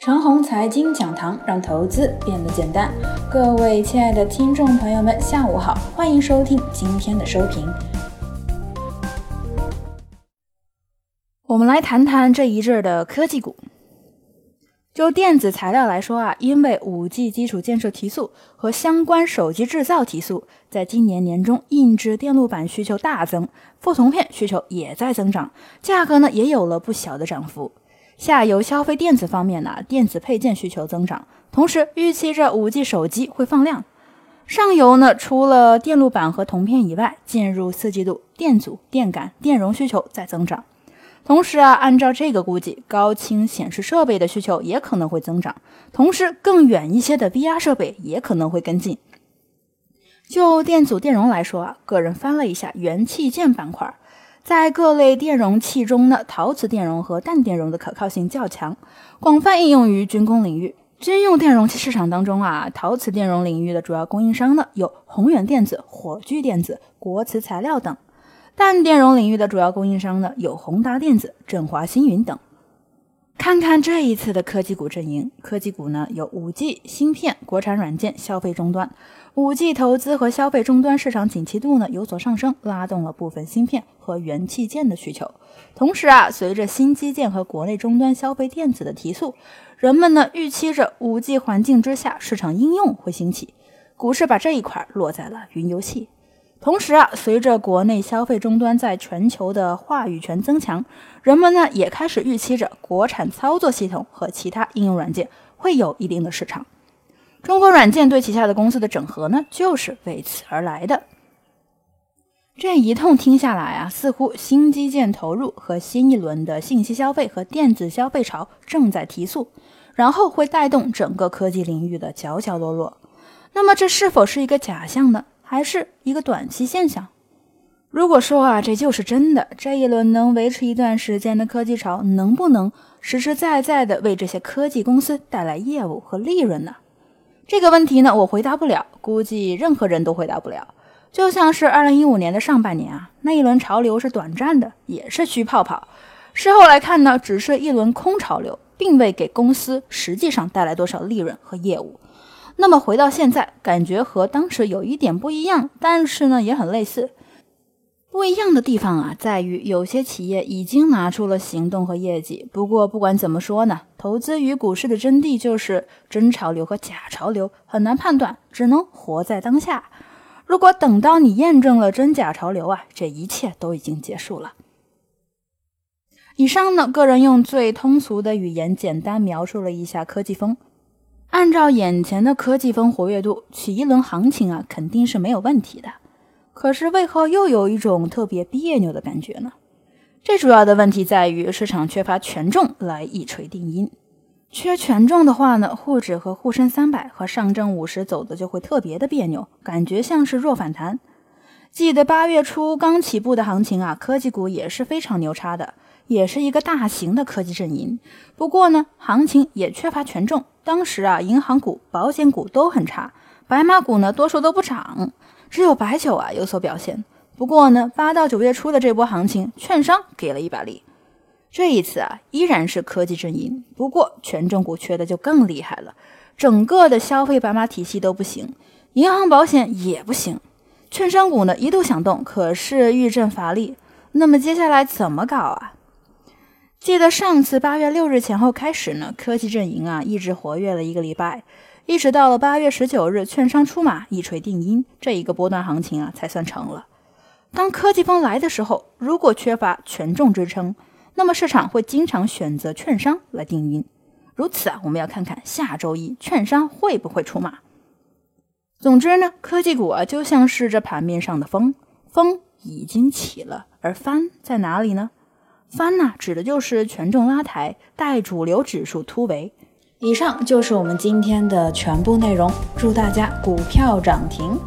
长虹财经讲堂让投资变得简单。各位亲爱的听众朋友们，下午好，欢迎收听今天的收评。我们来谈谈这一阵的科技股。就电子材料来说啊，因为五 G 基础建设提速和相关手机制造提速，在今年年中印制电路板需求大增，覆铜片需求也在增长，价格呢也有了不小的涨幅。下游消费电子方面呢，电子配件需求增长，同时预期着五 G 手机会放量。上游呢，除了电路板和铜片以外，进入四季度，电阻、电感、电容需求在增长。同时啊，按照这个估计，高清显示设备的需求也可能会增长，同时更远一些的 VR 设备也可能会跟进。就电阻、电容来说啊，个人翻了一下元器件板块。在各类电容器中呢，陶瓷电容和氮电容的可靠性较强，广泛应用于军工领域。军用电容器市场当中啊，陶瓷电容领域的主要供应商呢有宏远电子、火炬电子、国瓷材料等；氮电容领域的主要供应商呢有宏达电子、振华星云等。看看这一次的科技股阵营，科技股呢有 5G 芯片、国产软件、消费终端。5G 投资和消费终端市场景气度呢有所上升，拉动了部分芯片和元器件的需求。同时啊，随着新基建和国内终端消费电子的提速，人们呢预期着 5G 环境之下市场应用会兴起，股市把这一块落在了云游戏。同时啊，随着国内消费终端在全球的话语权增强，人们呢也开始预期着国产操作系统和其他应用软件会有一定的市场。中国软件对旗下的公司的整合呢，就是为此而来的。这一通听下来啊，似乎新基建投入和新一轮的信息消费和电子消费潮正在提速，然后会带动整个科技领域的角角落落。那么这是否是一个假象呢？还是一个短期现象。如果说啊，这就是真的，这一轮能维持一段时间的科技潮，能不能实实在在的为这些科技公司带来业务和利润呢？这个问题呢，我回答不了，估计任何人都回答不了。就像是二零一五年的上半年啊，那一轮潮流是短暂的，也是虚泡泡。事后来看呢，只是一轮空潮流，并未给公司实际上带来多少利润和业务。那么回到现在，感觉和当时有一点不一样，但是呢也很类似。不一样的地方啊，在于有些企业已经拿出了行动和业绩。不过不管怎么说呢，投资与股市的真谛就是真潮流和假潮流很难判断，只能活在当下。如果等到你验证了真假潮流啊，这一切都已经结束了。以上呢，个人用最通俗的语言简单描述了一下科技风。按照眼前的科技风活跃度，起一轮行情啊，肯定是没有问题的。可是为何又有一种特别别扭的感觉呢？最主要的问题在于市场缺乏权重来一锤定音。缺权重的话呢，沪指和沪深三百和上证五十走的就会特别的别扭，感觉像是弱反弹。记得八月初刚起步的行情啊，科技股也是非常牛叉的。也是一个大型的科技阵营，不过呢，行情也缺乏权重。当时啊，银行股、保险股都很差，白马股呢多数都不涨，只有白酒啊有所表现。不过呢，八到九月初的这波行情，券商给了一把力。这一次啊，依然是科技阵营，不过权重股缺的就更厉害了，整个的消费白马体系都不行，银行保险也不行，券商股呢一度想动，可是遇阵乏力。那么接下来怎么搞啊？记得上次八月六日前后开始呢，科技阵营啊一直活跃了一个礼拜，一直到了八月十九日，券商出马一锤定音，这一个波段行情啊才算成了。当科技风来的时候，如果缺乏权重支撑，那么市场会经常选择券商来定音。如此啊，我们要看看下周一券商会不会出马。总之呢，科技股啊就像是这盘面上的风，风已经起了，而帆在哪里呢？翻呢，指的就是权重拉抬，带主流指数突围。以上就是我们今天的全部内容，祝大家股票涨停。